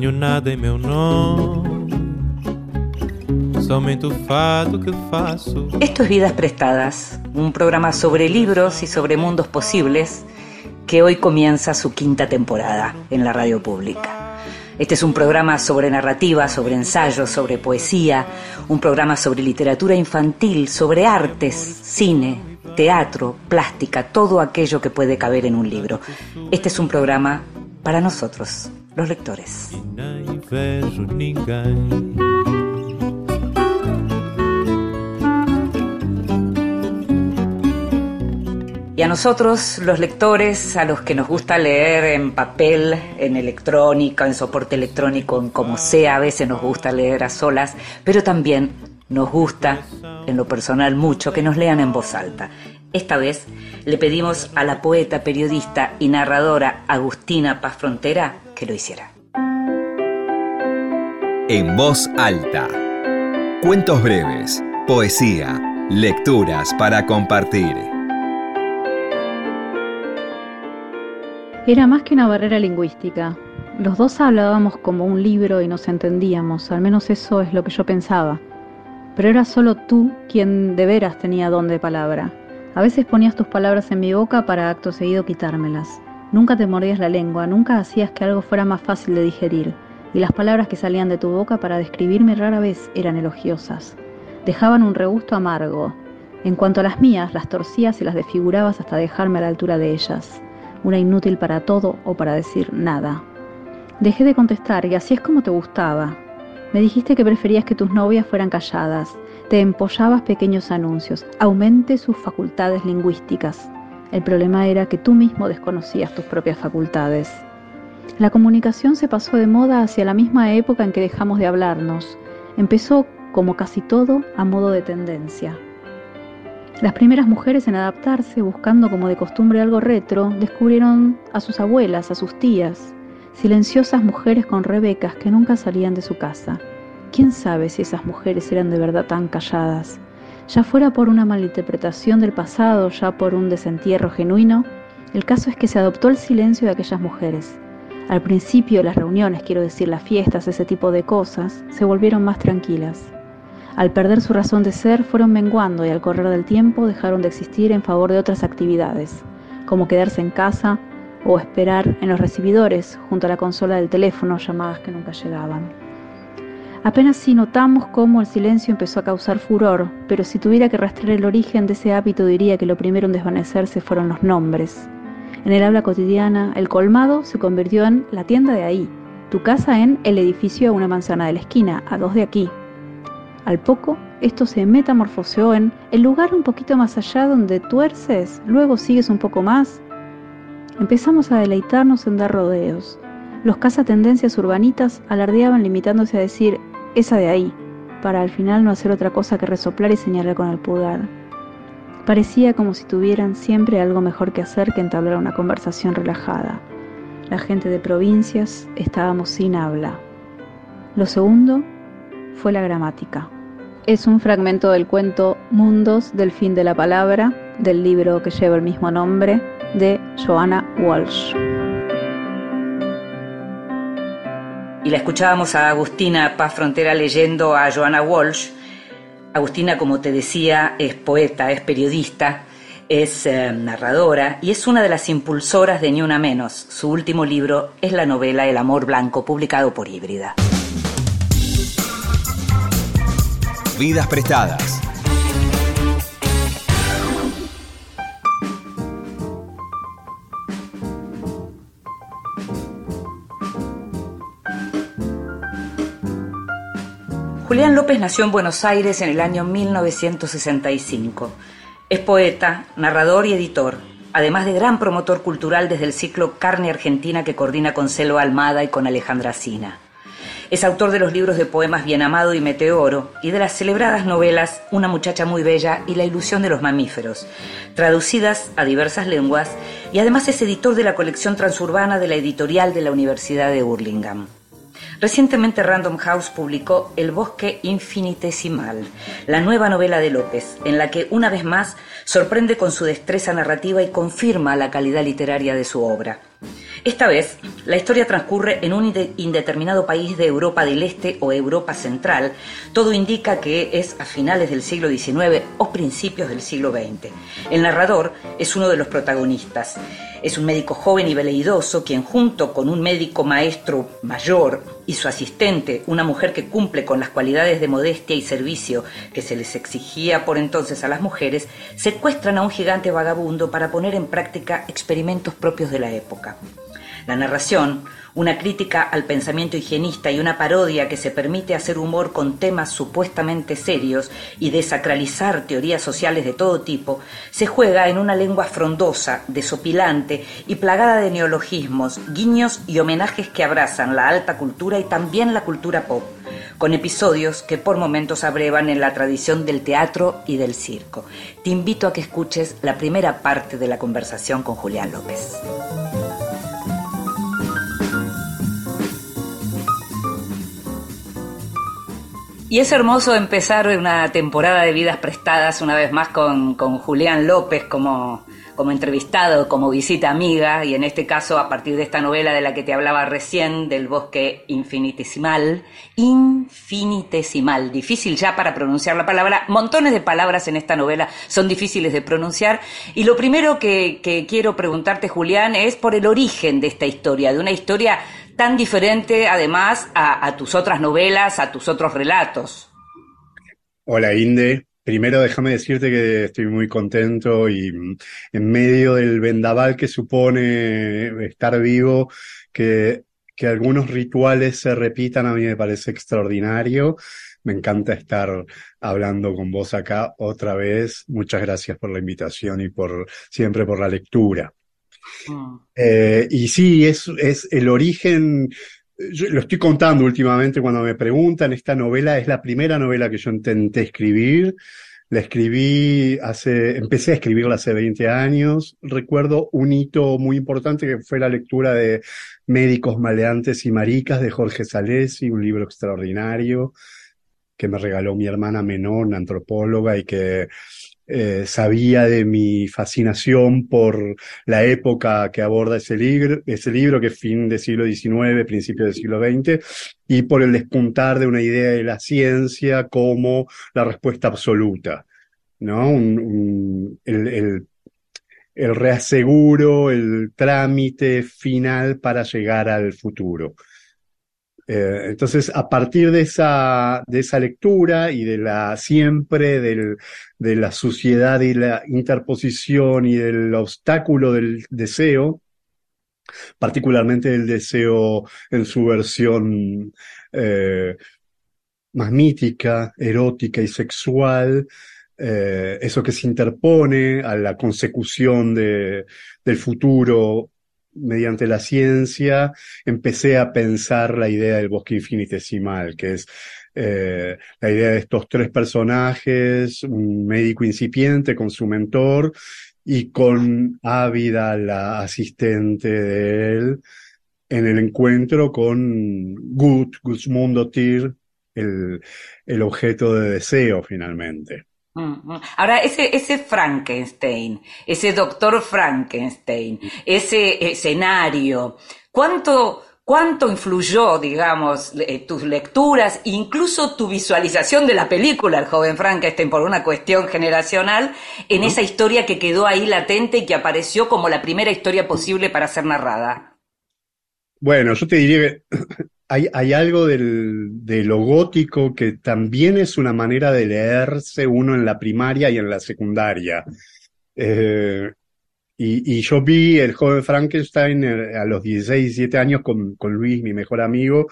Nada em somente es Vidas Prestadas, un programa sobre libros y sobre mundos posibles que hoy comienza su quinta temporada en la radio pública. Este es un programa sobre narrativa, sobre ensayos, sobre poesía, un programa sobre literatura infantil, sobre artes, cine, teatro, plástica, todo aquello que puede caber en un libro. Este es un programa para nosotros, los lectores. Y a nosotros, los lectores, a los que nos gusta leer en papel, en electrónica, en soporte electrónico, en como sea, a veces nos gusta leer a solas, pero también nos gusta, en lo personal mucho, que nos lean en voz alta. Esta vez le pedimos a la poeta, periodista y narradora Agustina Paz Frontera que lo hiciera. En voz alta. Cuentos breves, poesía, lecturas para compartir. Era más que una barrera lingüística. Los dos hablábamos como un libro y nos entendíamos, al menos eso es lo que yo pensaba. Pero era solo tú quien de veras tenía don de palabra. A veces ponías tus palabras en mi boca para acto seguido quitármelas. Nunca te mordías la lengua, nunca hacías que algo fuera más fácil de digerir, y las palabras que salían de tu boca para describirme rara vez eran elogiosas. Dejaban un regusto amargo. En cuanto a las mías, las torcías y las desfigurabas hasta dejarme a la altura de ellas una inútil para todo o para decir nada. Dejé de contestar y así es como te gustaba. Me dijiste que preferías que tus novias fueran calladas, te empollabas pequeños anuncios, aumente sus facultades lingüísticas. El problema era que tú mismo desconocías tus propias facultades. La comunicación se pasó de moda hacia la misma época en que dejamos de hablarnos. Empezó, como casi todo, a modo de tendencia. Las primeras mujeres en adaptarse, buscando como de costumbre algo retro, descubrieron a sus abuelas, a sus tías, silenciosas mujeres con rebecas que nunca salían de su casa. ¿Quién sabe si esas mujeres eran de verdad tan calladas? Ya fuera por una malinterpretación del pasado, ya por un desentierro genuino, el caso es que se adoptó el silencio de aquellas mujeres. Al principio las reuniones, quiero decir las fiestas, ese tipo de cosas, se volvieron más tranquilas. Al perder su razón de ser, fueron menguando y al correr del tiempo dejaron de existir en favor de otras actividades, como quedarse en casa o esperar en los recibidores junto a la consola del teléfono llamadas que nunca llegaban. Apenas si notamos cómo el silencio empezó a causar furor, pero si tuviera que rastrear el origen de ese hábito diría que lo primero en desvanecerse fueron los nombres. En el habla cotidiana, el colmado se convirtió en la tienda de ahí, tu casa en el edificio a una manzana de la esquina, a dos de aquí, al poco, esto se metamorfoseó en el lugar un poquito más allá donde tuerces, luego sigues un poco más. Empezamos a deleitarnos en dar rodeos. Los cazatendencias urbanitas alardeaban limitándose a decir esa de ahí, para al final no hacer otra cosa que resoplar y señalar con el pulgar. Parecía como si tuvieran siempre algo mejor que hacer que entablar una conversación relajada. La gente de provincias estábamos sin habla. Lo segundo fue la gramática es un fragmento del cuento Mundos del fin de la palabra, del libro que lleva el mismo nombre, de Joanna Walsh. Y la escuchábamos a Agustina Paz Frontera leyendo a Joanna Walsh. Agustina, como te decía, es poeta, es periodista, es eh, narradora y es una de las impulsoras de Ni Una Menos. Su último libro es la novela El Amor Blanco, publicado por Híbrida. Vidas prestadas. Julián López nació en Buenos Aires en el año 1965. Es poeta, narrador y editor, además de gran promotor cultural desde el ciclo Carne Argentina que coordina con Selva Almada y con Alejandra Sina. Es autor de los libros de poemas Bien Amado y Meteoro y de las celebradas novelas Una muchacha muy bella y La ilusión de los mamíferos, traducidas a diversas lenguas y además es editor de la colección transurbana de la editorial de la Universidad de Burlingame. Recientemente Random House publicó El bosque infinitesimal, la nueva novela de López, en la que una vez más sorprende con su destreza narrativa y confirma la calidad literaria de su obra. Esta vez, la historia transcurre en un indeterminado país de Europa del Este o Europa Central. Todo indica que es a finales del siglo XIX o principios del siglo XX. El narrador es uno de los protagonistas. Es un médico joven y veleidoso quien junto con un médico maestro mayor y su asistente, una mujer que cumple con las cualidades de modestia y servicio que se les exigía por entonces a las mujeres, secuestran a un gigante vagabundo para poner en práctica experimentos propios de la época. La narración, una crítica al pensamiento higienista y una parodia que se permite hacer humor con temas supuestamente serios y desacralizar teorías sociales de todo tipo, se juega en una lengua frondosa, desopilante y plagada de neologismos, guiños y homenajes que abrazan la alta cultura y también la cultura pop, con episodios que por momentos abrevan en la tradición del teatro y del circo. Te invito a que escuches la primera parte de la conversación con Julián López. Y es hermoso empezar una temporada de vidas prestadas una vez más con, Julián López como, como entrevistado, como visita amiga, y en este caso a partir de esta novela de la que te hablaba recién, del bosque infinitesimal, infinitesimal, difícil ya para pronunciar la palabra, montones de palabras en esta novela son difíciles de pronunciar, y lo primero que, que quiero preguntarte, Julián, es por el origen de esta historia, de una historia tan diferente además a, tus otras novelas, a tus otros relatos. Hola Inde, Primero déjame decirte que estoy muy contento y mm, en medio del vendaval que supone estar vivo, que, que algunos rituales se repitan, a mí me parece extraordinario. Me encanta estar hablando con vos acá otra vez. Muchas gracias por la invitación y por siempre por la lectura. Mm. Eh, y sí, es, es el origen, lo estoy contando últimamente cuando me preguntan, esta novela es la primera novela que yo intenté escribir. La escribí hace, empecé a escribirla hace 20 años. Recuerdo un hito muy importante que fue la lectura de Médicos Maleantes y Maricas de Jorge Salesi, un libro extraordinario que me regaló mi hermana menor, una antropóloga, y que eh, sabía de mi fascinación por la época que aborda ese libro, ese libro que es fin del siglo XIX, principio del siglo XX, y por el despuntar de una idea de la ciencia como la respuesta absoluta, ¿no? el, reaseguro, el trámite final para llegar al futuro. Eh, entonces, a partir de esa, de esa lectura y de la siempre del, de la suciedad y la interposición y del obstáculo del deseo, particularmente el deseo en su versión eh, más mítica, erótica y sexual, eh, eso que se interpone a la consecución de, del futuro mediante la ciencia, empecé a pensar la idea del bosque infinitesimal, que es eh, la idea de estos tres personajes, un médico incipiente con su mentor y con Ávida, la asistente de él, en el encuentro con Gut, Guzmundotir, el, el objeto de deseo finalmente. Ahora, ese, ese Frankenstein, ese doctor Frankenstein, ese escenario, ¿cuánto, cuánto influyó, digamos, eh, tus lecturas, incluso tu visualización de la película El joven Frankenstein por una cuestión generacional, en esa historia que quedó ahí latente y que apareció como la primera historia posible para ser narrada? Bueno, yo te diría que hay, algo del, de lo gótico que también es una manera de leerse uno en la primaria y en la secundaria. Eh, y, yo vi el joven Frankenstein eh, a los 16, 17 años con, con Luis, mi mejor amigo,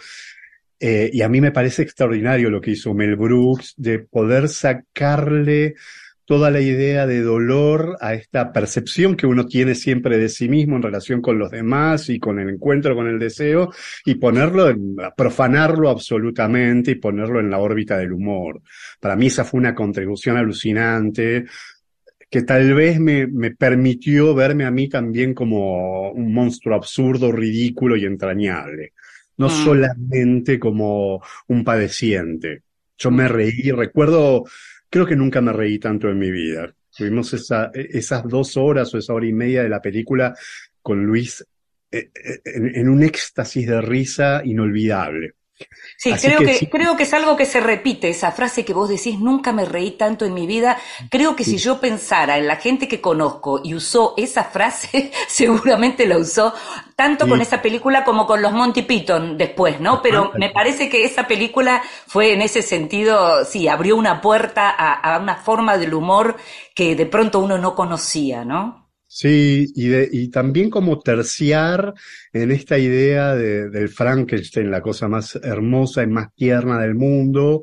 eh, y a mí me parece extraordinario lo que hizo Mel Brooks de poder sacarle toda la idea de dolor a esta percepción que uno tiene siempre de sí mismo en relación con los demás y con el encuentro con el deseo y ponerlo, en, profanarlo absolutamente y ponerlo en la órbita del humor. Para mí esa fue una contribución alucinante que tal vez me, me permitió verme a mí también como un monstruo absurdo, ridículo y entrañable, no mm. solamente como un padeciente. Yo me reí, recuerdo Creo que nunca me reí tanto en mi vida. Tuvimos esa, esas dos horas o esa hora y media de la película con Luis eh, en, un éxtasis de risa inolvidable. Sí, creo que, creo que es algo que se repite, esa frase que vos decís, nunca me reí tanto en mi vida. Creo que si yo pensara en la gente que conozco y usó esa frase, seguramente la usó tanto con esa película como con los Monty Python después, ¿no? Pero me parece que esa película fue en ese sentido, sí, abrió una puerta a, a una forma del humor que de pronto uno no conocía, ¿no? Sí, y, de, y también como terciar en esta idea de, del Frankenstein, la cosa más hermosa y más tierna del mundo,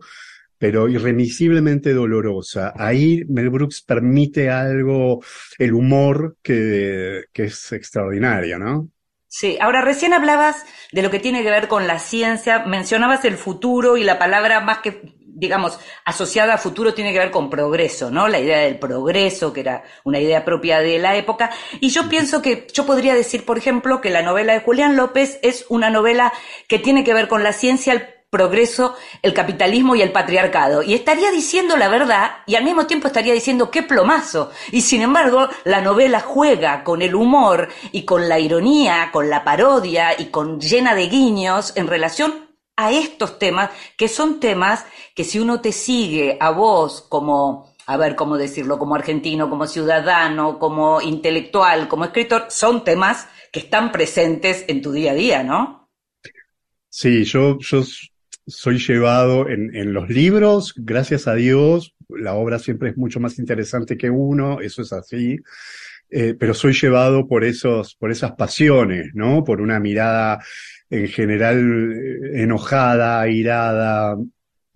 pero irremisiblemente dolorosa. Ahí Mel Brooks permite algo, el humor que, que es extraordinario, ¿no? Sí, ahora recién hablabas de lo que tiene que ver con la ciencia, mencionabas el futuro y la palabra más que digamos, asociada a futuro tiene que ver con progreso, ¿no? La idea del progreso, que era una idea propia de la época. Y yo pienso que yo podría decir, por ejemplo, que la novela de Julián López es una novela que tiene que ver con la ciencia, el progreso, el capitalismo y el patriarcado. Y estaría diciendo la verdad y al mismo tiempo estaría diciendo qué plomazo. Y sin embargo, la novela juega con el humor y con la ironía, con la parodia y con llena de guiños en relación a estos temas, que son temas que si uno te sigue a vos como, a ver cómo decirlo, como argentino, como ciudadano, como intelectual, como escritor, son temas que están presentes en tu día a día, ¿no? Sí, yo, yo soy llevado en, en los libros, gracias a Dios, la obra siempre es mucho más interesante que uno, eso es así. Eh, pero soy llevado por esos, por esas pasiones, ¿no? Por una mirada en general eh, enojada, airada,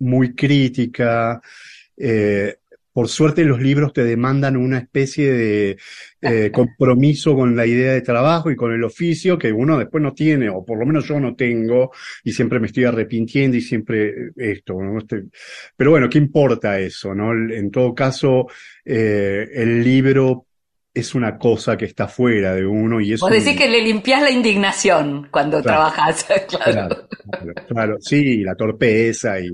muy crítica. Eh, por suerte los libros te demandan una especie de eh, compromiso con la idea de trabajo y con el oficio que uno después no tiene, o por lo menos yo no tengo, y siempre me estoy arrepintiendo y siempre esto. ¿no? Este, pero bueno, ¿qué importa eso? ¿no? En todo caso, el libro es una cosa que está fuera de uno y eso. Vos decís que le limpias la indignación cuando trabajas, claro. Claro, sí, la torpeza y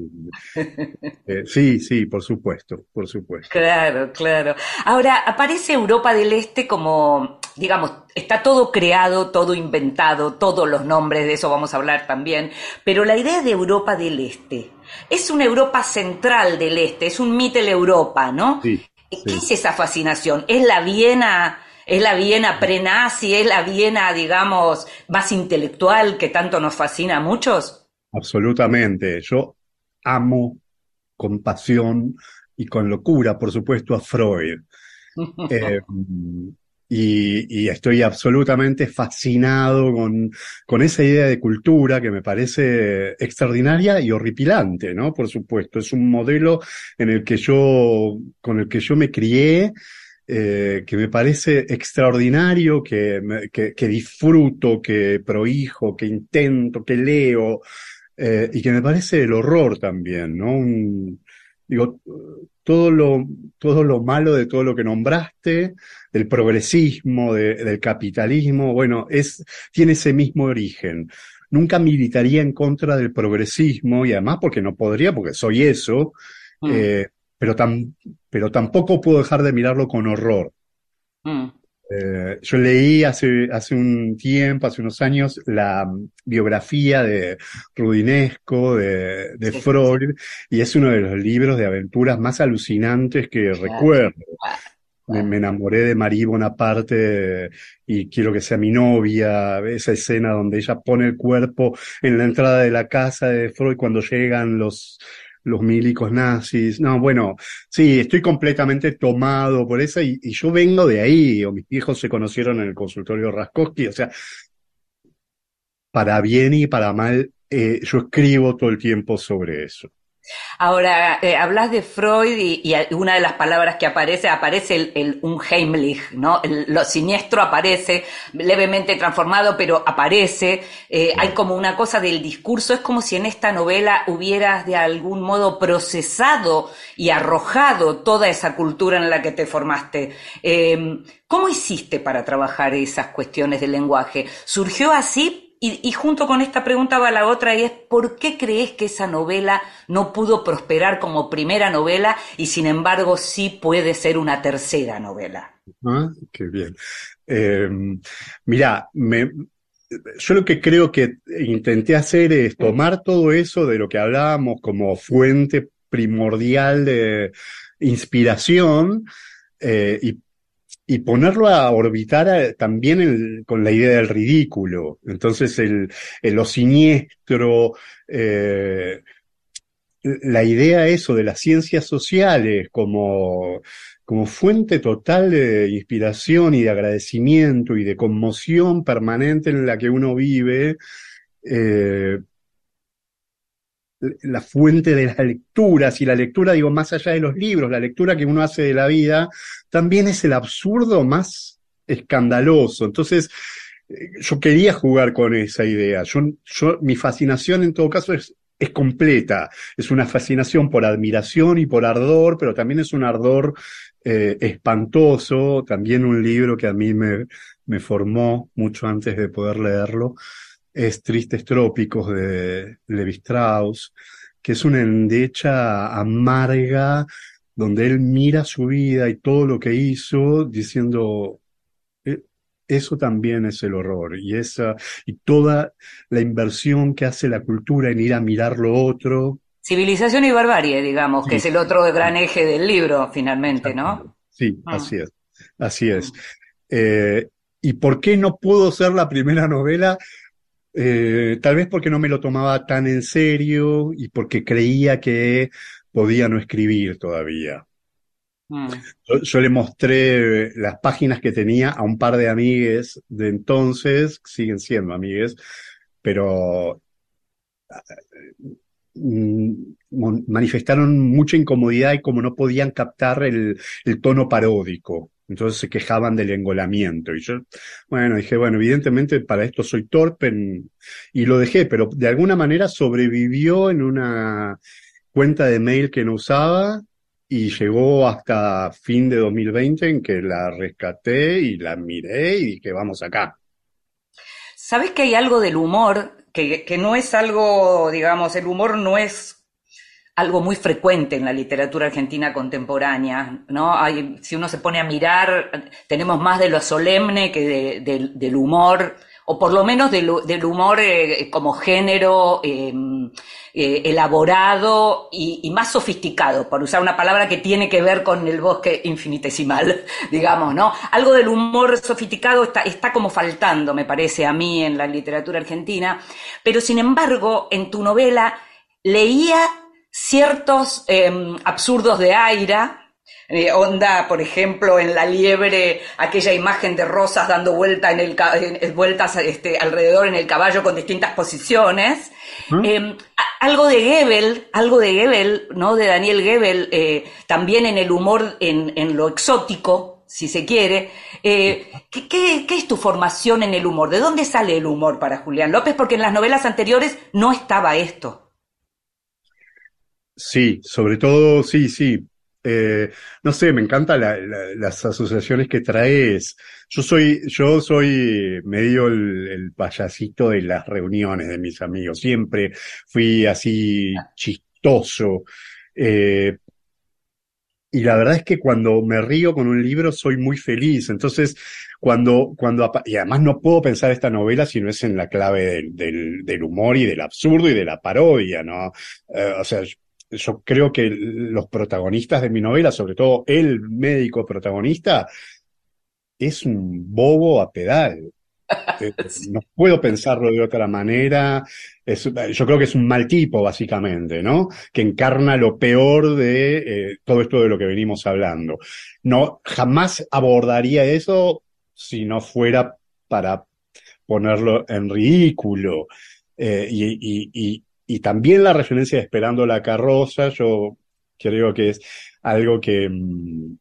eh, sí, sí, por supuesto, por supuesto. Claro, claro. Ahora aparece Europa del Este como, digamos, está todo creado, todo inventado, todos los nombres de eso vamos a hablar también, pero la idea de Europa del Este es una Europa central del Este, es un Mittel Europa, ¿no? Sí. ¿Qué es esa fascinación? ¿Es la Viena, es la Viena prenazi, es la Viena, digamos, más intelectual que tanto nos fascina a muchos? Absolutamente. Yo amo con pasión y con locura, por supuesto, a Freud. Eh, y, estoy absolutamente fascinado con, con, esa idea de cultura que me parece extraordinaria y horripilante, ¿no? Por supuesto, es un modelo en el que yo, con el que yo me crié, eh, que me parece extraordinario, que, que, disfruto, que prohijo, que intento, que leo, eh, y que me parece el horror también, ¿no? digo, todo lo, todo lo malo de todo lo que nombraste, del progresismo, del capitalismo, bueno, es, tiene ese mismo origen. Nunca militaría en contra del progresismo y además porque no podría, porque soy eso, mm. eh, pero, pero tampoco puedo dejar de mirarlo con horror. Mm. Eh, yo leí hace, hace un tiempo, hace unos años, la biografía de Rudinesco, de, de Freud, y es uno de los libros de aventuras más alucinantes que recuerdo. Me, enamoré de Marie Bonaparte y quiero que sea mi novia. Esa escena donde ella pone el cuerpo en la entrada de la casa de Freud cuando llegan los, los milicos nazis. No, bueno, sí, estoy completamente tomado por eso y, yo vengo de ahí, o mis hijos se conocieron en el consultorio Raskowski, o sea, para bien y para mal, eh, yo escribo todo el tiempo sobre eso. Ahora, eh, hablas de Freud y, una de las palabras que aparece, aparece el, el Unheimlich, ¿no? lo siniestro aparece, levemente transformado, pero aparece. Eh, hay como una cosa del discurso, es como si en esta novela hubieras de algún modo procesado y arrojado toda esa cultura en la que te formaste. Em, ¿Cómo hiciste para trabajar esas cuestiones del lenguaje? ¿Surgió así y, junto con esta pregunta va la otra y es ¿por qué crees que esa novela no pudo prosperar como primera novela y sin embargo sí puede ser una tercera novela? Ah, qué bien. Eh, mira, me, yo lo que creo que intenté hacer es tomar todo eso de lo que hablábamos como fuente primordial de inspiración eh, y, y, ponerlo a orbitar eh, también con la idea del ridículo. Entonces, el, el lo siniestro, eh, la idea eso de las ciencias sociales como, como fuente total de inspiración y de agradecimiento y de conmoción permanente en la que uno vive, eh, la fuente de las lecturas, y la lectura, digo, más allá de los libros, la lectura que uno hace de la vida, también es el absurdo más escandaloso. Entonces, eh, yo quería jugar con esa idea. Yo, mi fascinación en todo caso es es completa. Es una fascinación por admiración y por ardor, pero también es un ardor eh, espantoso. También un libro que a mí me, me formó mucho antes de poder leerlo es Tristes Trópicos de Levi Strauss, que es una endecha amarga donde él mira su vida y todo lo que hizo diciendo, eso también es el horror y esa y toda la inversión que hace la cultura en ir a mirar lo otro. Civilización y barbarie, digamos, que es el otro gran eje del libro, finalmente, ¿no? Sí, ah. así es, así es. Eh, ¿Y por qué no pudo ser la primera novela? Eh, tal vez porque no me lo tomaba tan en serio y porque creía que podía no escribir todavía. Mm. Yo, le mostré las páginas que tenía a un par de amigues de entonces, siguen siendo amigues, pero mm, manifestaron mucha incomodidad y como no podían captar el, el tono paródico. Entonces se quejaban del engolamiento. Y yo, bueno, dije, bueno, evidentemente para esto soy torpe y lo dejé, pero de alguna manera sobrevivió en una cuenta de mail que no usaba y llegó hasta fin de 2020 en que la rescaté y la miré y dije, vamos acá. ¿Sabes que hay algo del humor que, que no es algo, digamos, el humor no es algo muy frecuente en la literatura argentina contemporánea, ¿no? Si uno se pone a mirar, tenemos más de lo solemne que de, del humor, o por lo menos del, humor eh, como género em, eh, elaborado y, más sofisticado, por usar una palabra que tiene que ver con el bosque infinitesimal, digamos, ¿no? Algo del humor sofisticado está, está como faltando, me parece a mí, en la literatura argentina, pero sin embargo, en tu novela leía ciertos em, absurdos de Aira, eh, onda, por ejemplo, en La Liebre, aquella imagen de rosas dando vuelta en el, vueltas este, alrededor en el caballo con distintas posiciones. Em, algo de Goebel, algo de Goebel, ¿no? De Daniel Goebel, eh, también en el humor, en, en, lo exótico, si se quiere. Eh, ¿qué, qué, qué es tu formación en el humor? ¿De dónde sale el humor para Julián López? Porque en las novelas anteriores no estaba esto. Sí, sobre todo, sí, sí. Eh, no sé, me encantan las asociaciones que traes. Yo soy, yo soy medio el, payasito de las reuniones de mis amigos. Siempre fui así chistoso. Eh, y la verdad es que cuando me río con un libro soy muy feliz. Entonces, cuando, cuando, y además no puedo pensar esta novela si no es en la clave del, del, del humor y del absurdo y de la parodia, ¿no? Eh, o sea, yo creo que los protagonistas de mi novela, sobre todo el médico protagonista, es un bobo a pedal. Eh, no puedo pensarlo de otra manera. yo creo que es un mal tipo, básicamente, ¿no? Que encarna lo peor de eh, todo esto de lo que venimos hablando. No, jamás abordaría eso si no fuera para ponerlo en ridículo. Eh, y, y también la referencia de Esperando la carroza, yo creo que es algo que... Mm,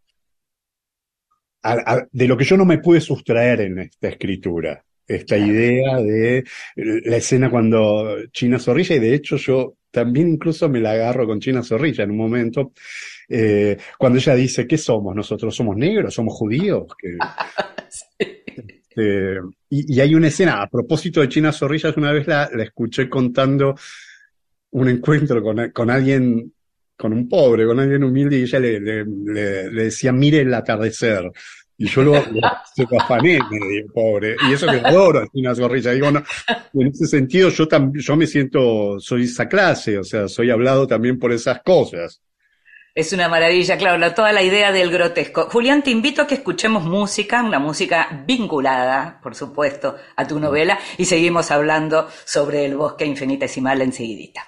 de lo que yo no me pude sustraer en esta escritura, esta idea de la escena cuando China Zorrilla, y de hecho yo también incluso me la agarro con China Zorrilla en un momento, eh, cuando ella dice, ¿qué somos? ¿Nosotros somos negros? ¿Somos judíos? Este, y, hay una escena, a propósito de China Zorrilla, una vez la, la escuché contando un encuentro con, con alguien, con un pobre, con alguien humilde, y ella le, le, le, decía, mire el atardecer. Y yo lo, se lo afané, medio, pobre. Y eso que lo adoro, así una zorrilla. Digo, no, en ese sentido yo también, yo me siento, soy esa clase, o sea, soy hablado también por esas cosas. Es una maravilla, claro, la, toda la idea del grotesco. Julián, te invito a que escuchemos música, una música vinculada, por supuesto, a tu novela, y seguimos hablando sobre el bosque infinitesimal enseguidita.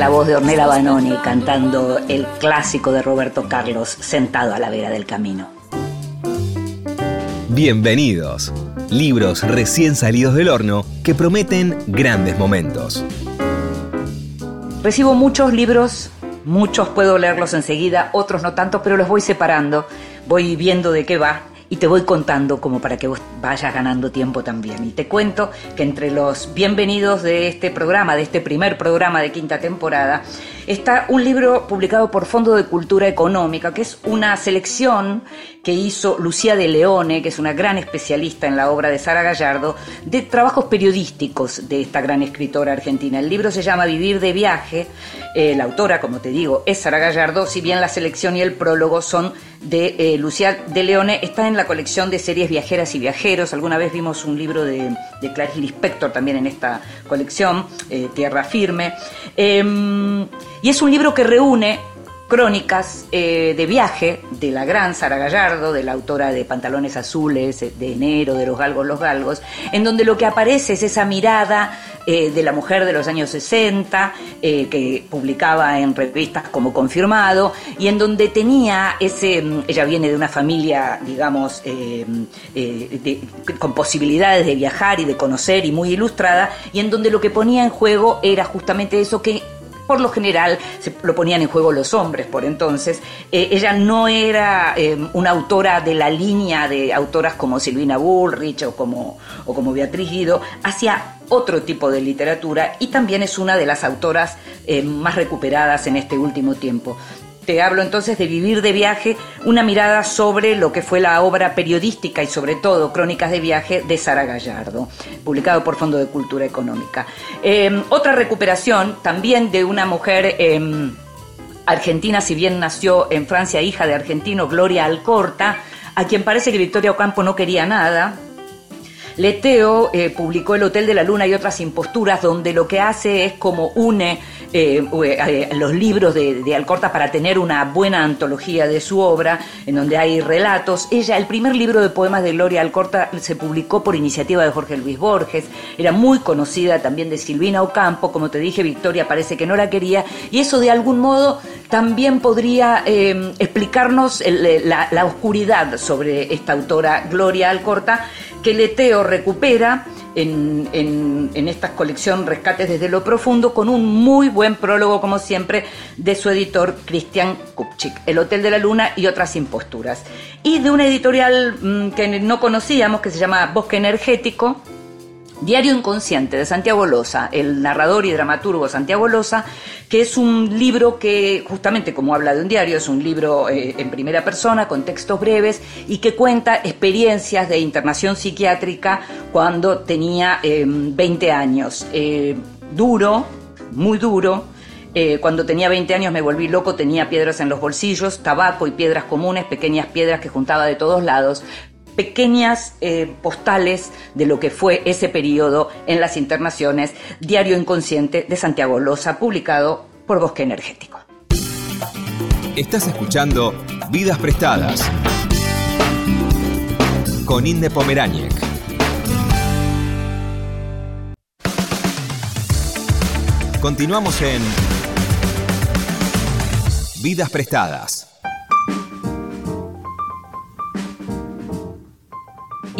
La voz de Ornella Banoni cantando el clásico de Roberto Carlos, Sentado a la vera del camino. Bienvenidos. Libros recién salidos del horno que prometen grandes momentos. Recibo muchos libros, muchos puedo leerlos enseguida, otros no tanto, pero los voy separando, voy viendo de qué va y te voy contando como para que vos vayas ganando tiempo también. Y te cuento que entre los bienvenidos de este programa, de este primer programa de quinta temporada, está un libro publicado por Fondo de Cultura Económica, que es una selección que hizo Lucía de Leone, que es una gran especialista en la obra de Sara Gallardo, de trabajos periodísticos de esta gran escritora argentina. El libro se llama Vivir de viaje, eh, la autora, como te digo, es Sara Gallardo, si bien la selección y el prólogo son de eh, Lucía de Leone, está en la colección de series viajeras y viajeros. Alguna vez vimos un libro de, de Clarice Lispector también en esta colección, eh, Tierra Firme. Em, y es un libro que reúne crónicas eh, de viaje de la gran Sara Gallardo, de la autora de Pantalones Azules, eh, de Enero, de Los Galgos, Los Galgos, en donde lo que aparece es esa mirada eh, de la mujer de los años 60, eh, que publicaba en revistas como Confirmado, y en donde tenía ese, mm, ella viene de una familia, digamos, de- con posibilidades de viajar y de conocer y muy ilustrada, y en donde lo que ponía en juego era justamente eso que por lo general se lo ponían en juego los hombres por entonces. Eh, ella no era eh, una autora de la línea de autoras como Silvina Bullrich o como, o como Beatriz Guido, hacía otro tipo de literatura y también es una de las autoras eh, más recuperadas en este último tiempo. Te hablo entonces de Vivir de Viaje, una mirada sobre lo que fue la obra periodística y sobre todo Crónicas de Viaje de Sara Gallardo, publicado por Fondo de Cultura Económica. Eh, otra recuperación también de una mujer... eh, argentina, si bien nació en Francia, hija de argentino, Gloria Alcorta, a quien parece que Victoria Ocampo no quería nada. Leteo eh, publicó El Hotel de la Luna y otras imposturas, donde lo que hace es como une eh, eh, los libros de, Alcorta para tener una buena antología de su obra, en donde hay relatos. Ella, el primer libro de poemas de Gloria Alcorta se publicó por iniciativa de Jorge Luis Borges, era muy conocida también de Silvina Ocampo, como te dije, Victoria parece que no la quería, y eso de algún modo también podría explicarnos la, la oscuridad sobre esta autora Gloria Alcorta, que Leteo recupera en, en, esta colección Rescates desde lo Profundo con un muy buen prólogo, como siempre, de su editor Cristian Kupchik, El Hotel de la Luna y otras imposturas. Y de una editorial mm, que no conocíamos, que se llama Bosque Energético, Diario Inconsciente de Santiago Loza, el narrador y dramaturgo Santiago Loza, que es un libro que, justamente como habla de un diario, es un libro eh, en primera persona, con textos breves, y que cuenta experiencias de internación psiquiátrica cuando tenía eh, 20 años. Eh, duro, muy duro, Eh, cuando tenía 20 años me volví loco, tenía piedras en los bolsillos, tabaco y piedras comunes, pequeñas piedras que juntaba de todos lados, pequeñas eh, postales de lo que fue ese periodo en las internaciones, Diario Inconsciente de Santiago Loza, publicado por Bosque Energético. Estás escuchando Vidas Prestadas con Inde Pomeráñez. Continuamos en Vidas Prestadas.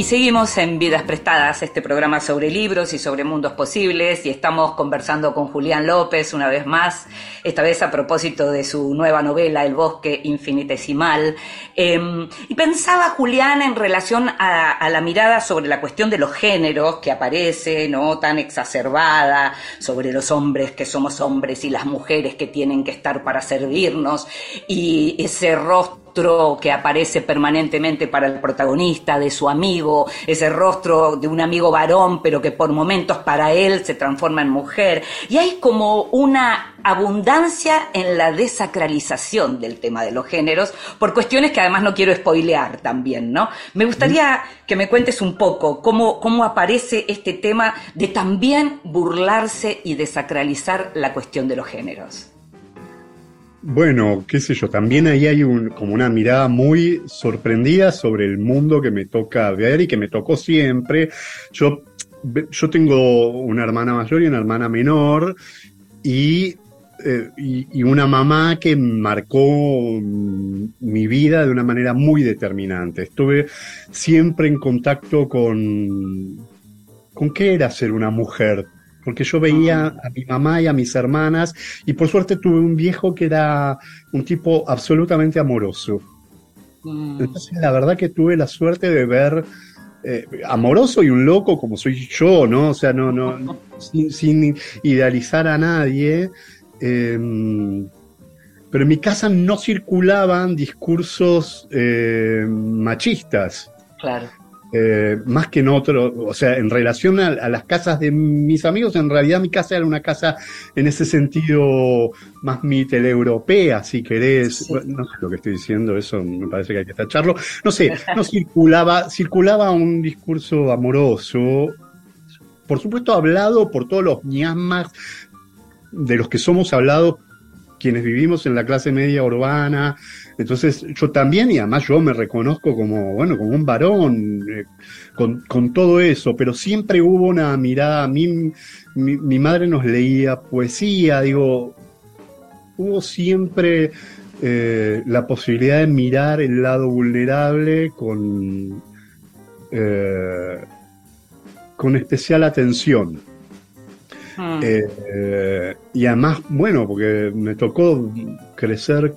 Y seguimos en Vidas Prestadas, este programa sobre libros y sobre mundos posibles, y estamos conversando con Julián López una vez más, esta vez a propósito de su nueva novela, El bosque infinitesimal. Eh, y pensaba, Julián, en relación a, a, la mirada sobre la cuestión de los géneros que aparece, ¿no? Tan exacerbada, sobre los hombres que somos hombres y las mujeres que tienen que estar para servirnos, y ese rostro que aparece permanentemente para el protagonista, de su amigo, ese rostro de un amigo varón, pero que por momentos para él se transforma en mujer. Y hay como una abundancia en la desacralización del tema de los géneros, por cuestiones que además no quiero spoilear también, ¿no? Me gustaría que me cuentes un poco cómo, cómo aparece este tema de también burlarse y desacralizar la cuestión de los géneros. Bueno, qué sé yo, también ahí hay como una mirada muy sorprendida sobre el mundo que me toca ver y que me tocó siempre. Yo, yo tengo una hermana mayor y una hermana menor y, eh, y, una mamá que marcó mi vida de una manera muy determinante. Estuve siempre en contacto con, con qué era ser una mujer porque yo veía a mi mamá y a mis hermanas y por suerte tuve un viejo que era un tipo absolutamente amoroso. Mm. Entonces la verdad que tuve la suerte de ver eh, amoroso y un loco como soy yo, ¿no? O sea, no, no, no sin, sin, idealizar a nadie. Eh, pero en mi casa no circulaban discursos eh, machistas. Claro. Eh, más que en otro, o sea, en relación a, a, las casas de mis amigos, en realidad mi casa era una casa en ese sentido más mitteleuropea, si querés. Sí. Bueno, no sé lo que estoy diciendo, eso me parece que hay que tacharlo. No sé, no circulaba, circulaba un discurso amoroso, por supuesto hablado por todos los ñasmas de los que somos hablados quienes vivimos en la clase media urbana, entonces yo también, y además yo me reconozco como, bueno, como un varón, eh, con, con, todo eso, pero siempre hubo una mirada, a mí, mi, mi, madre nos leía poesía, digo, hubo siempre eh, la posibilidad de mirar el lado vulnerable con, eh, con especial atención. Hmm. y además, bueno, porque me tocó crecer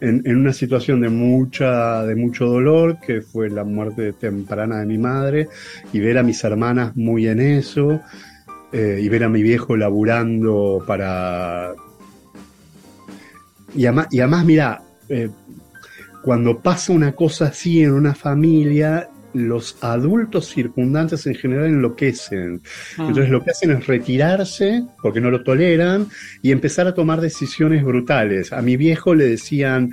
en, en, una situación de mucha de mucho dolor que fue la muerte temprana de mi madre y ver a mis hermanas muy en eso eh, y ver a mi viejo laburando para y además, y además mira eh, cuando pasa una cosa así en una familia los adultos circundantes en general enloquecen. Ah. Entonces lo que hacen es retirarse porque no lo toleran y empezar a tomar decisiones brutales. A mi viejo le decían,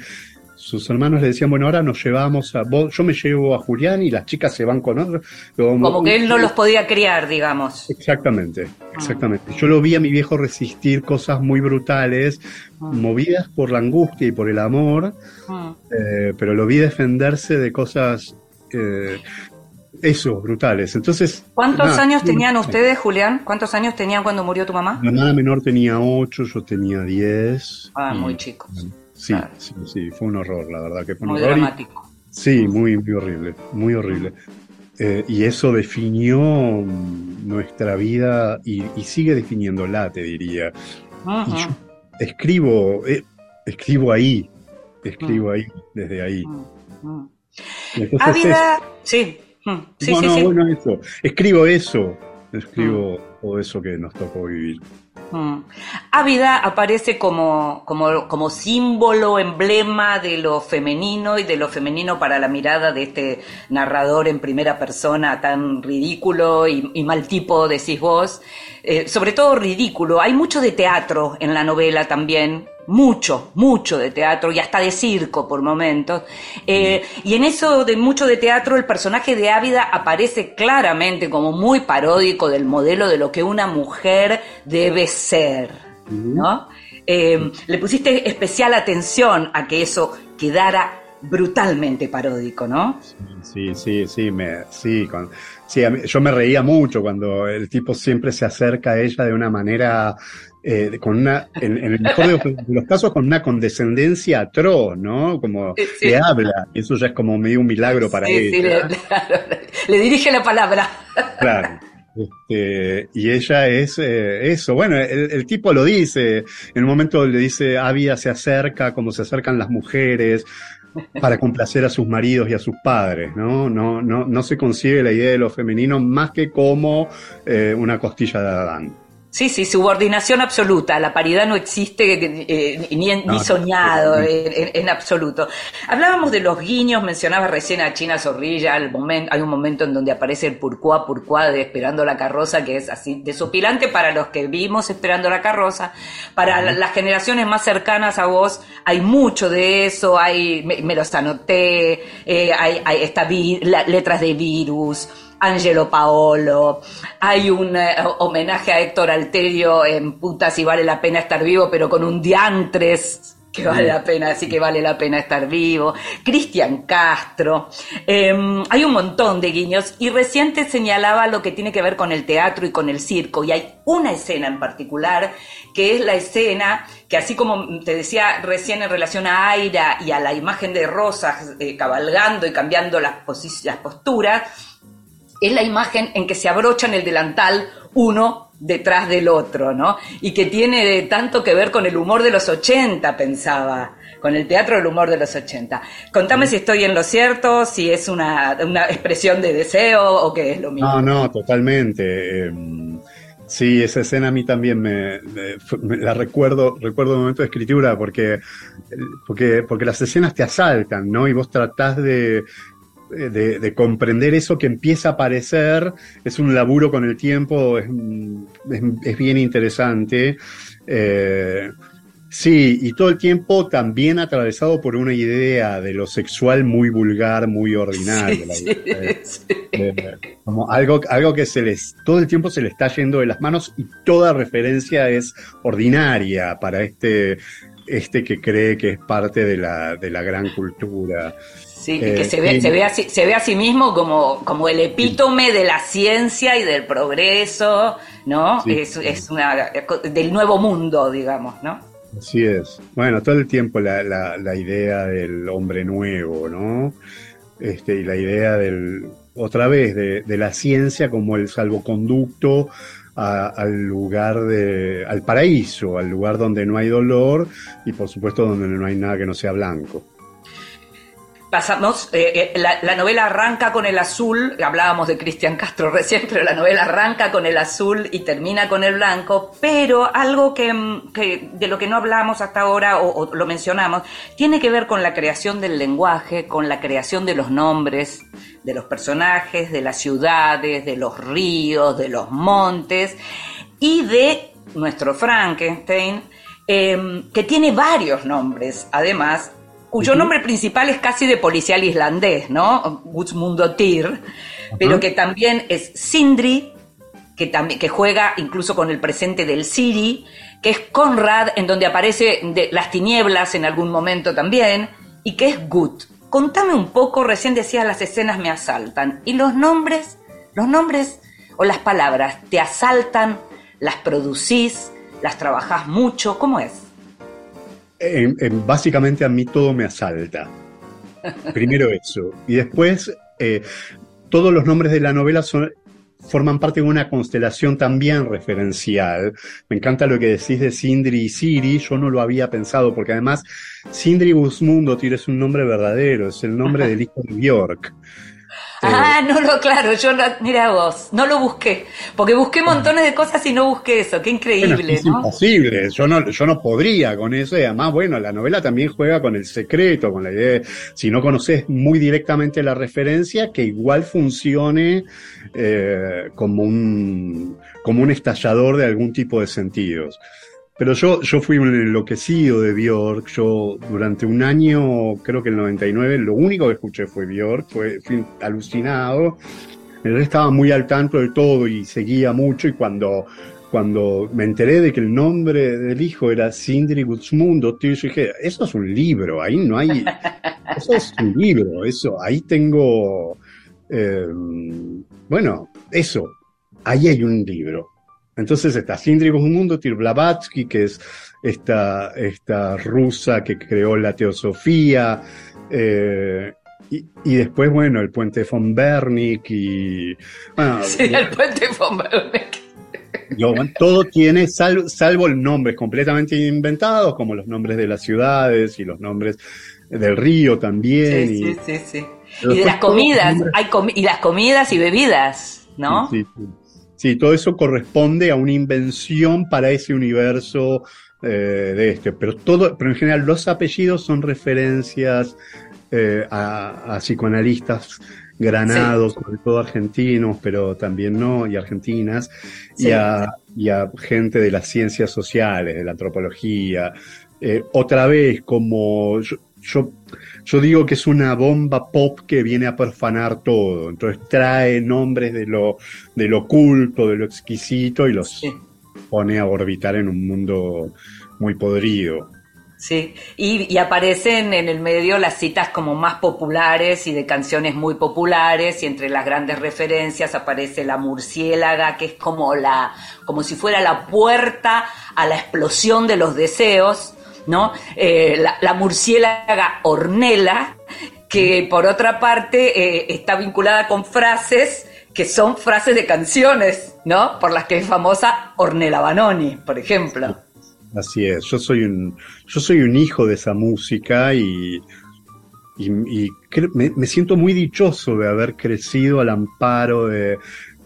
sus hermanos le decían, bueno, ahora nos llevamos a vos, yo me llevo a Julián y las chicas se van con otro. Como, Como que él no los podía criar, digamos. Exactamente, exactamente. Ah. Yo lo vi a mi viejo resistir cosas muy brutales, ah. movidas por la angustia y por el amor, ah. eh, pero lo vi defenderse de cosas eh, eso, brutales. Entonces. ¿Cuántos nada, años tenían ustedes, Julián? ¿Cuántos años tenían cuando murió tu mamá? Mi hermana menor tenía 8, yo tenía 10. Ah, y, muy chicos. Sí, claro. sí, sí, fue un horror, la verdad que fue un muy horror. dramático. Y, sí, muy, muy horrible, muy horrible. Eh, y eso definió nuestra vida y, y, sigue definiéndola, te diría. Uh -huh. Y yo escribo, eh, escribo ahí, escribo uh -huh. ahí, desde ahí. Uh Ávida, sí. Mm, sí, no, sí, no, sí. bueno, eso. Escribo eso. Escribo mm. todo eso que nos tocó vivir. Mm. Ávida aparece como, como, como símbolo, emblema de lo femenino y de lo femenino para la mirada de este narrador en primera persona tan ridículo y, y mal tipo, decís vos. Eh, sobre todo ridículo. Hay mucho de teatro en la novela también, mucho, mucho de teatro y hasta de circo por momentos. Eh, y en eso de mucho de teatro, el personaje de Ávida aparece claramente como muy paródico del modelo de lo que una mujer debe ser, ¿no? Eh, le pusiste especial atención a que eso quedara brutalmente paródico, ¿no? Sí, sí, sí, me, sí, con, sí mí- yo me reía mucho cuando el tipo siempre se acerca a ella de una manera, eh, con una, en, en el mejor de los, casos, con una condescendencia atroz, ¿no? Como Sí, sí. le habla, eso ya es como medio un milagro para Sí, sí, ella. le, claro, le dirige la palabra. Claro. Este, y ella es eh, eso. Bueno, el, el tipo lo dice. En un momento le dice, Ávida se acerca como se acercan las mujeres para complacer a sus maridos y a sus padres, ¿no? No, no, no se concibe la idea de lo femenino más que como eh, una costilla de Adán. Sí, sí, subordinación absoluta. La paridad no existe eh, ni, en- No, ni soñado no. en, en- en absoluto. Hablábamos de los guiños, mencionaba recién a China Zorrilla, el momen- hay un momento en donde aparece el purcuá, purcuá de Esperando la Carroza, que es así desopilante para los que vimos Esperando la Carroza. Para la- las generaciones más cercanas a vos, hay mucho de eso, hay, me, me los anoté, eh, hay, hay esta vi- la- letras de virus. Angelo Paolo, hay un eh, homenaje a Héctor Alterio en Puta si vale la pena estar vivo, pero con un diantres que vale la pena, así que vale la pena estar vivo. Cristian Castro, eh, hay un montón de guiños y reciente señalaba lo que tiene que ver con el teatro y con el circo. Y hay una escena en particular que es la escena que así como te decía recién en relación a Aira y a la imagen de Rosas eh, cabalgando y cambiando las, las posturas, es la imagen en que se abrochan el delantal uno detrás del otro, ¿no? Y que tiene tanto que ver con el humor de los 80, pensaba, con el teatro del humor de los 80. Contame si estoy en lo cierto, si es una, una expresión de deseo o que es lo mismo. No, no, totalmente. eh, sí, esa escena a mí también me, me- fue- me la recuerdo, recuerdo un momento de escritura porque, porque, porque las escenas te asaltan, ¿no? Y vos tratás de, de, de comprender eso que empieza a aparecer, es un laburo con el tiempo, es, es, es bien interesante. Eh, Sí, y todo el tiempo también atravesado por una idea de lo sexual muy vulgar, muy ordinario. la Sí, idea de- sí. eh, como algo, algo que se les, todo el tiempo se le está yendo de las manos y toda referencia es ordinaria para este, este que cree que es parte de la, de la gran cultura. Sí, y Eh, que se ve, y- se ve, a, sí- se ve a sí mismo como, como el epítome de la ciencia y del progreso, ¿no? Sí. Es, es una, del nuevo mundo, digamos, ¿no? Así es. Bueno, todo el tiempo la, la, la idea del hombre nuevo, ¿no? Este, y la idea del, otra vez, de, de la ciencia como el salvoconducto a- al lugar de, al paraíso, al lugar donde no hay dolor y por supuesto donde no hay nada que no sea blanco. Pasamos, eh, eh, la, la novela arranca con el azul, hablábamos de Cristian Castro recién, pero la novela arranca con el azul y termina con el blanco, pero algo que, mm, que de lo que no hablamos hasta ahora o, lo mencionamos, tiene que ver con la creación del lenguaje, con la creación de los nombres, de los personajes, de las ciudades, de los ríos, de los montes y de nuestro Frankenstein, eh, que tiene varios nombres, además, cuyo nombre principal es casi de policial islandés, ¿no? Guðmundur, pero que también es Sindri, que, también, que juega incluso con el presente del Siri, que es Conrad, en donde aparece de las tinieblas en algún momento también, y que es Gut. Contame un poco, recién decías las escenas me asaltan, y los nombres, los nombres o las palabras, ¿te asaltan? ¿Las producís? ¿Las trabajás mucho? ¿Cómo es? En- en- básicamente a mí todo me asalta. Primero eso. Y después, eh, todos los nombres de la novela son, forman parte de una constelación también referencial. Me encanta lo que decís de Sindri y Siri. Yo no lo había pensado, porque además Sindri Guzmundo es un nombre verdadero, es el nombre del hijo de Bjork. Ah, no, no, claro, yo no, mira vos, no lo busqué, porque busqué montones de cosas y no busqué eso, qué increíble, Bueno, es ¿no? imposible, yo no, yo no podría con eso, y además, bueno, la novela también juega con el secreto, con la idea de, si no conoces muy directamente la referencia, que igual funcione eh, como, un, como un estallador de algún tipo de sentidos. Pero yo, yo fui un enloquecido de Bjork. Yo durante un año, creo que el 99, lo único que escuché fue Bjork. Fue, fui alucinado. Estaba muy al tanto de todo y seguía mucho. Y cuando, cuando me enteré de que el nombre del hijo era Sindri Guzmundo, tío, yo dije, eso es un libro. Ahí no hay. Eso es un libro. Eso, ahí tengo. eh, bueno, eso. Ahí hay un libro. Entonces está Sindri Guzmundo, Tir Blavatsky, que es esta, esta rusa que creó la teosofía, eh, y, y después, bueno, el puente von Bernick y... Bueno, Sí, el puente von Berneck. lo- todo tiene, salvo, salvo el nombre completamente inventados, como los nombres de las ciudades y los nombres del río también. Sí, y, sí, sí, Y de las comidas, nombres- hay comi- y las comidas y bebidas, ¿no? Sí, sí. Sí, todo eso corresponde a una invención para ese universo eh, de este. Pero todo, pero en general los apellidos son referencias eh, a, a psicoanalistas granados, sobre todo argentinos, pero también no, y argentinas, y, a, y a gente de las ciencias sociales, de la antropología. Eh, otra vez, como yo, yo, yo digo que es una bomba pop que viene a profanar todo, entonces trae nombres de lo, de lo culto, de lo exquisito y los Sí. pone a orbitar en un mundo muy podrido. Sí, y, y aparecen en el medio las citas como más populares y de canciones muy populares y entre las grandes referencias aparece la murciélaga que es como la como si fuera la puerta a la explosión de los deseos, ¿no? Eh, la, la murciélaga Ornella que por otra parte eh, está vinculada con frases que son frases de canciones, ¿no? Por las que es famosa Ornella Banoni, por ejemplo. Así es, yo soy un, yo soy un hijo de esa música y, y, y cre- me, me siento muy dichoso de haber crecido al amparo de,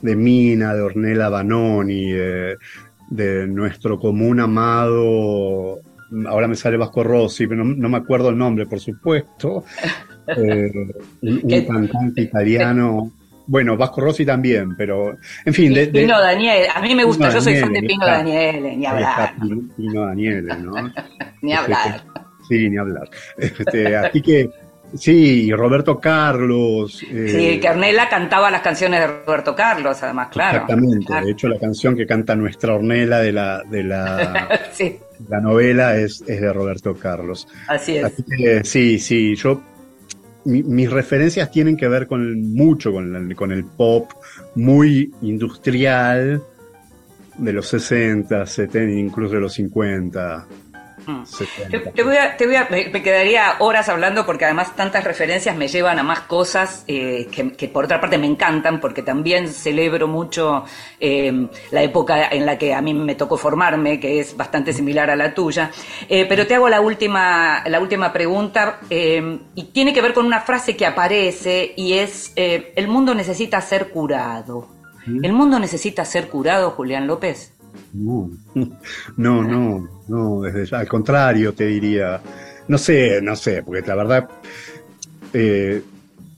de Mina, de Ornella Banoni, de, de nuestro común amado, ahora me sale Vasco Rossi, pero no, no me acuerdo el nombre, por supuesto, eh, un, cantante italiano, bueno, Vasco Rossi también, pero, en fin, de, de- Pino Daniel, a mí me gusta, Pino yo soy fan de Pino está. Daniel, ni hablar, Pino, Pino Daniele, ¿no? ni hablar. Sí, ni hablar. Este, así que, sí, y Roberto Carlos. eh, Sí, que Ornella cantaba las canciones de Roberto Carlos, además, claro. Exactamente. Claro. De hecho, la canción que canta nuestra Ornella de la, de la, Sí, la novela es, es de Roberto Carlos. así es. Así que, sí, sí, yo. mi- mis referencias tienen que ver con mucho con, la- con el pop muy industrial de los 60, 70, incluso de los 50, Mm. 70. Te, te voy a, te voy a- me, quedaría horas hablando porque además tantas referencias me llevan a más cosas eh, que, que por otra parte me encantan porque también celebro mucho eh, la época en la que a mí me tocó formarme, que es bastante similar a la tuya. Eh, pero te hago la última, la última pregunta eh, y tiene que ver con una frase que aparece y es, eh, el mundo necesita ser curado. ¿El mundo necesita ser curado, Julián López? No, no, no, no, desde al contrario te diría, no sé, no sé, porque la verdad eh,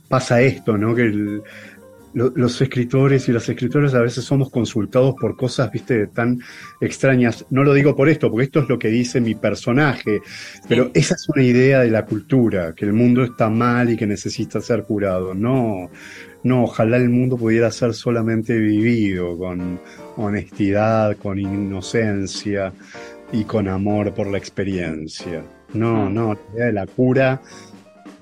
pasa esto, ¿no? Que el- lo- los escritores y las escritoras a veces somos consultados por cosas, viste, tan extrañas. No lo digo por esto, porque esto es lo que dice mi personaje, pero esa es una idea de la cultura, que el mundo está mal y que necesita ser curado. No, no, ojalá el mundo pudiera ser solamente vivido con honestidad, con inocencia y con amor por la experiencia. No, no, la idea de la cura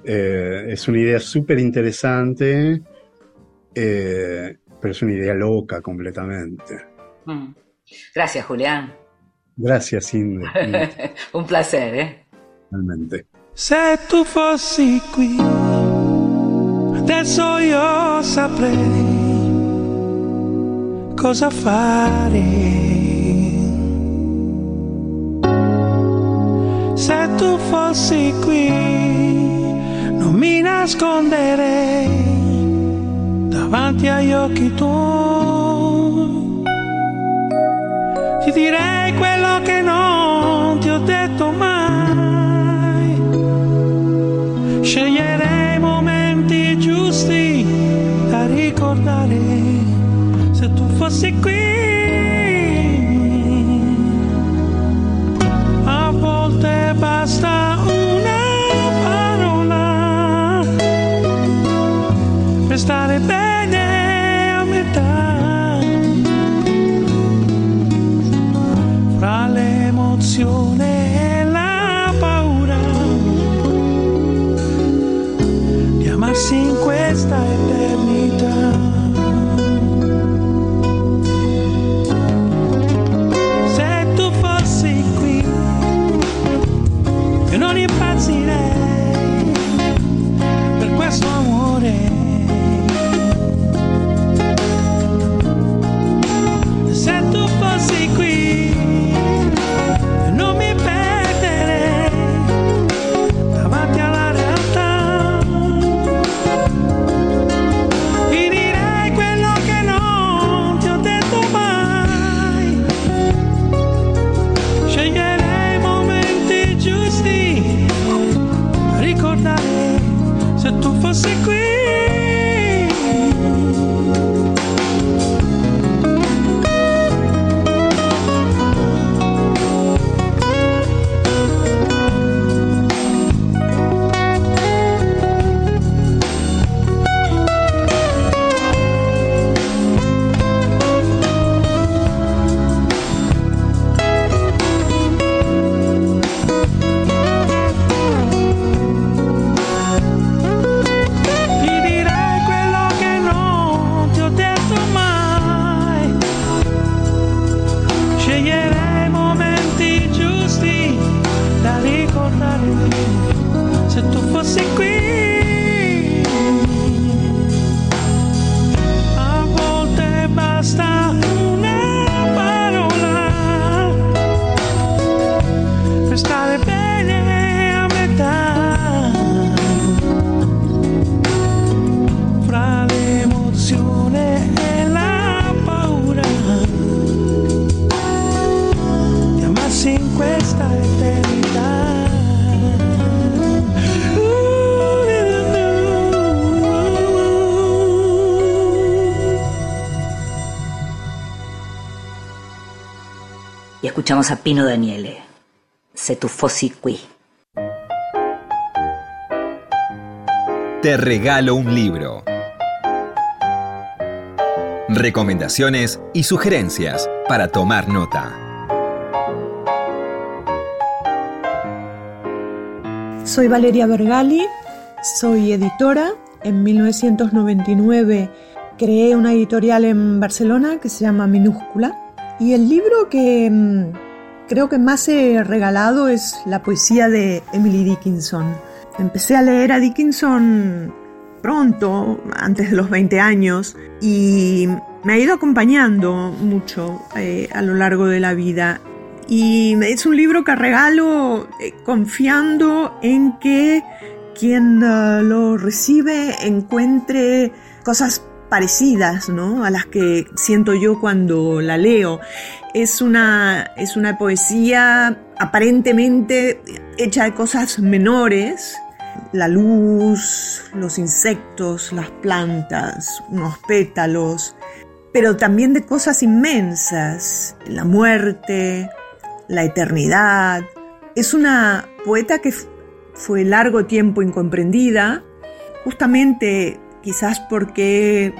eh, es una idea súper interesante, eh, pero es una idea loca completamente. Mm. Gracias, Julián. Gracias, Inde, Un placer, ¿eh? realmente. Se tu fossi qui, adesso io saprei cosa fare. Se tu fossi qui, non mi nasconderei davanti agli occhi tuoi. Ti direi quello che non ti ho detto mai. Sceglierei se escuchamos a Pino Daniele. Se tu fossi qui. Te regalo un libro. Recomendaciones y sugerencias para tomar nota. Soy Valeria Bergali, soy editora. En 1999 creé una editorial en Barcelona que se llama Minúscula. Y el libro que mm, creo que más he regalado es la poesía de Emily Dickinson. Empecé a leer a Dickinson pronto, antes de los 20 años, y me ha ido acompañando mucho eh, a lo largo de la vida. Y es un libro que regalo eh, confiando en que quien eh, lo recibe encuentre cosas parecidas ¿no? a las que siento yo cuando la leo. Es una, es una poesía aparentemente hecha de cosas menores, la luz, los insectos, las plantas, unos pétalos, pero también de cosas inmensas, la muerte, la eternidad. Es una poeta que fue largo tiempo incomprendida, justamente quizás porque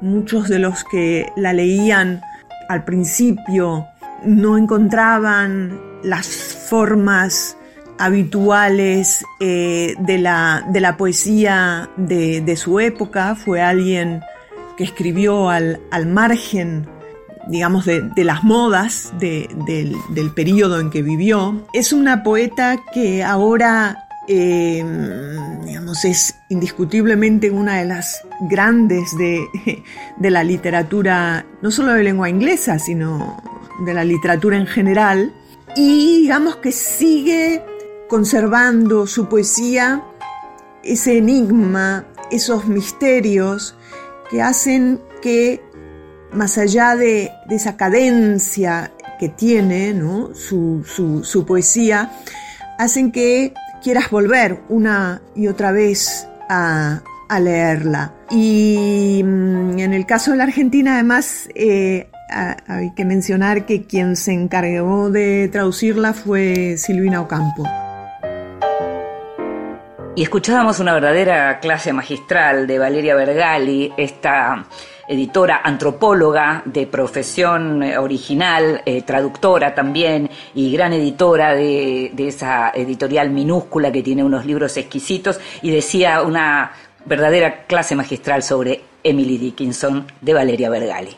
muchos de los que la leían al principio no encontraban las formas habituales eh, de, la, de, la, poesía de, su época. Fue alguien que escribió al, al margen, digamos, de, de las modas del, del periodo en que vivió. Es una poeta que ahora eh, digamos, es indiscutiblemente una de las grandes de, de, la literatura, no solo de lengua inglesa, sino de la literatura en general, y digamos que sigue conservando su poesía ese enigma, esos misterios que hacen que, más allá de, esa cadencia que tiene ¿no? su, su poesía, hacen que quieras volver una y otra vez a, leerla. Y mm, en el caso de la Argentina, además, eh, hay que mencionar que quien se encargó de traducirla fue Silvina Ocampo. Y escuchábamos una verdadera clase magistral de Valeria Bergali, esta editora, antropóloga de profesión eh, original, eh, traductora también y gran editora de, esa editorial minúscula que tiene unos libros exquisitos y decía una verdadera clase magistral sobre Emily Dickinson de Valeria Bergali.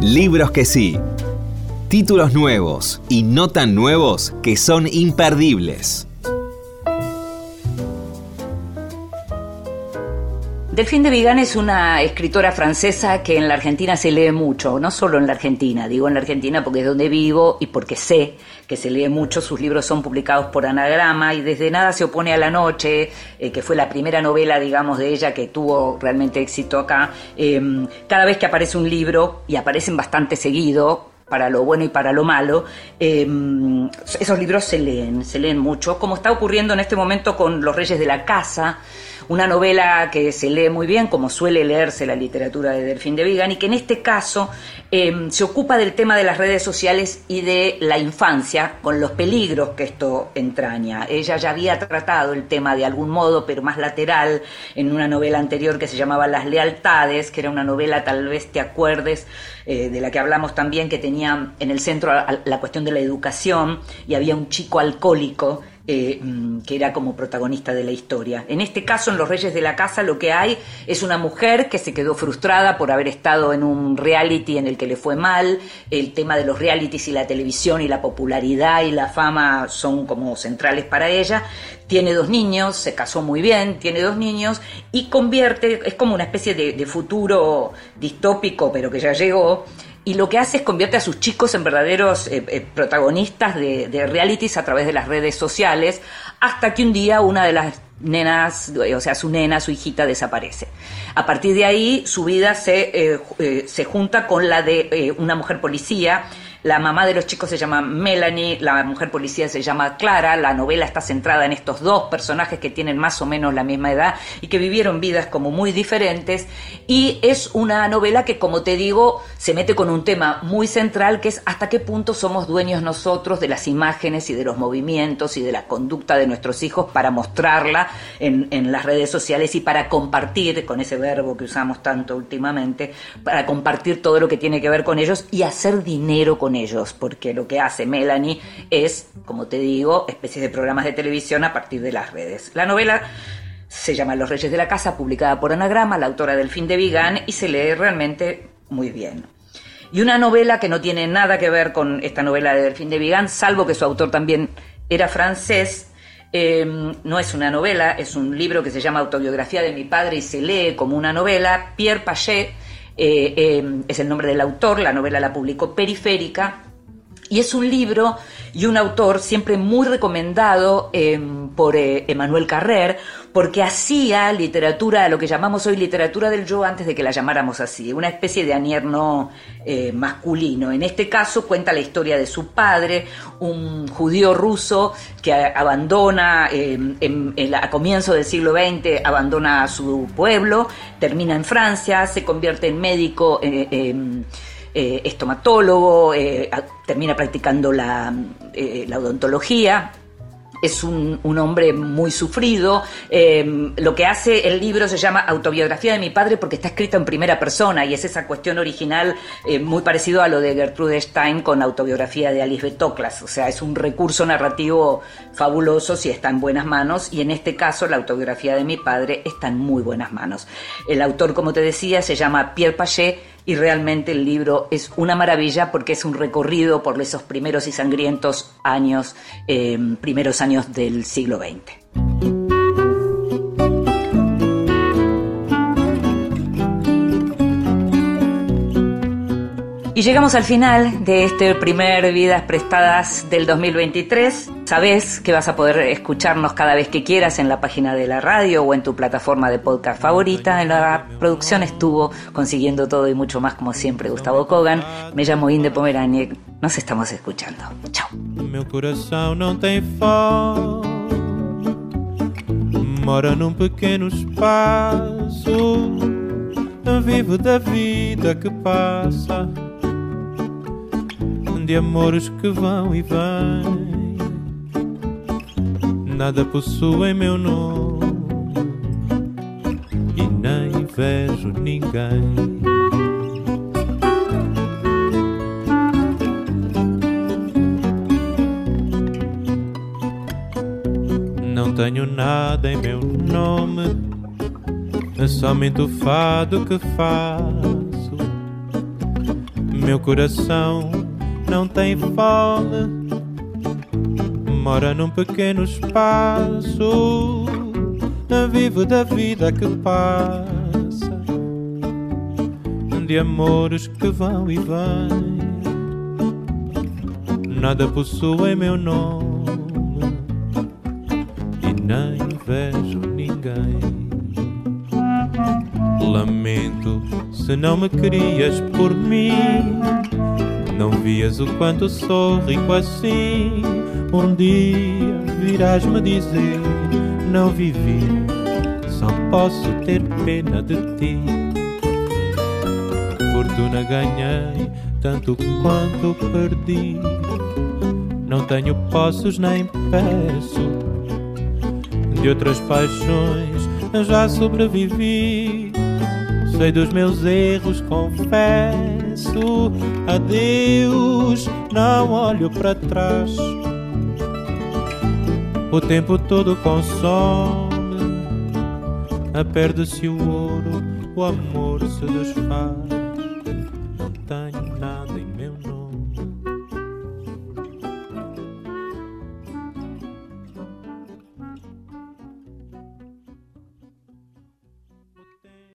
Libros que sí. Títulos nuevos y no tan nuevos que son imperdibles. Delphine de Vigan es una escritora francesa que en la Argentina se lee mucho, no solo en la Argentina, digo en la Argentina porque es donde vivo y porque sé que se lee mucho, sus libros son publicados por Anagrama y desde Nada se opone a la noche, eh, que fue la primera novela, digamos, de ella que tuvo realmente éxito acá, em, cada vez que aparece un libro, y aparecen bastante seguido, para lo bueno y para lo malo, em, esos libros se leen, se leen mucho, como está ocurriendo en este momento con Los Reyes de la Casa, una novela que se lee muy bien, como suele leerse la literatura de Delfín de Vigan, y que en este caso em, se ocupa del tema de las redes sociales y de la infancia, con los peligros que esto entraña. Ella ya había tratado el tema de algún modo, pero más lateral, en una novela anterior que se llamaba Las Lealtades, que era una novela, tal vez te acuerdes, eh, de la que hablamos también, que tenía en el centro la cuestión de la educación, y había un chico alcohólico eh, mm, que era como protagonista de la historia. En este caso, en Los Reyes de la Casa, lo que hay es una mujer que se quedó frustrada por haber estado en un reality en el que le fue mal. El tema de los realities y la televisión y la popularidad y la fama son como centrales para ella. Tiene dos niños, se casó muy bien, tiene dos niños y convierte, es como una especie de futuro distópico, pero que ya llegó, y lo que hace es convierte a sus chicos en verdaderos eh, eh, protagonistas de, realities a través de las redes sociales, hasta que un día una de las nenas, o sea, su nena, su hijita desaparece. A partir de ahí, su vida se, eh, se junta con la de una mujer policía la mamá de los chicos se llama Melanie, la mujer policía se llama Clara, la novela está centrada en estos dos personajes que tienen más o menos la misma edad y que vivieron vidas como muy diferentes. Y es una novela que como te digo se mete con un tema muy central que es hasta qué punto somos dueños nosotros de las imágenes y de los movimientos y de la conducta de nuestros hijos para mostrarla en, las redes sociales y para compartir, con ese verbo que usamos tanto últimamente, para compartir todo lo que tiene que ver con ellos y hacer dinero con ellos, porque lo que hace Melanie es, como te digo, especies de programas de televisión a partir de las redes. La novela se llama Los Reyes de la Casa, publicada por Anagrama, la autora del fin de Vigan, y se lee realmente muy bien. Y una novela que no tiene nada que ver con esta novela de Delfín de Vigan, salvo que su autor también era francés, em, no es una novela, es un libro que se llama Autobiografía de mi padre y se lee como una novela. Pierre Paget eh, eh, es el nombre del autor, la novela la publicó Periférica, y es un libro y un autor siempre muy recomendado eh, por Emmanuel Carrer, porque hacía literatura, lo que llamamos hoy literatura del yo antes de que la llamáramos así, una especie de anierno masculino. En este caso cuenta la historia de su padre, un judío ruso que abandona a comienzo del siglo XX, abandona su pueblo, termina en Francia, se convierte en médico. Eh, eh, estomatólogo, eh, termina practicando la, la odontología, es un, hombre muy sufrido. Em, lo que hace el libro se llama Autobiografía de mi padre porque está escrito en primera persona y es esa cuestión original eh, muy parecido a lo de Gertrude Stein con Autobiografía de Alice Betoclas. O sea, es un recurso narrativo fabuloso si está en buenas manos y en este caso la autobiografía de mi padre está en muy buenas manos. El autor, como te decía, se llama Pierre Paget y realmente el libro es una maravilla porque es un recorrido por esos primeros y sangrientos años, eh, primeros años del siglo XX. Llegamos al final de este primer Vidas Prestadas del 2023. Sabes que vas a poder escucharnos cada vez que quieras en la página de la radio o en tu plataforma de podcast favorita. En la producción estuvo consiguiendo todo y mucho más, como siempre, Gustavo Kogan. Me llamo Inde Pomeraniec. Nos estamos escuchando. Chao. Mora num pequeno espaço. Vivo da vida que passa, de amores que vão e vêm nada possuem meu nome e nem vejo ninguém. Não tenho nada em meu nome, é somente o fado que faço. Meu coração não tem fome mora num pequeno espaço, vivo da vida que passa, de amores que vão e vêm. Nada possui meu nome e nem vejo ninguém. Lamento se não me querias por mim. Não vias o quanto sou rico assim um dia virás-me dizer: Não vivi, só posso ter pena de ti. Fortuna ganhei, tanto quanto perdi. Não tenho posses nem peço. De outras paixões já sobrevivi. Sei dos meus erros, confesso. Adeus, não olho para trás o tempo todo consome, perde-se o ouro, o amor se desfaz.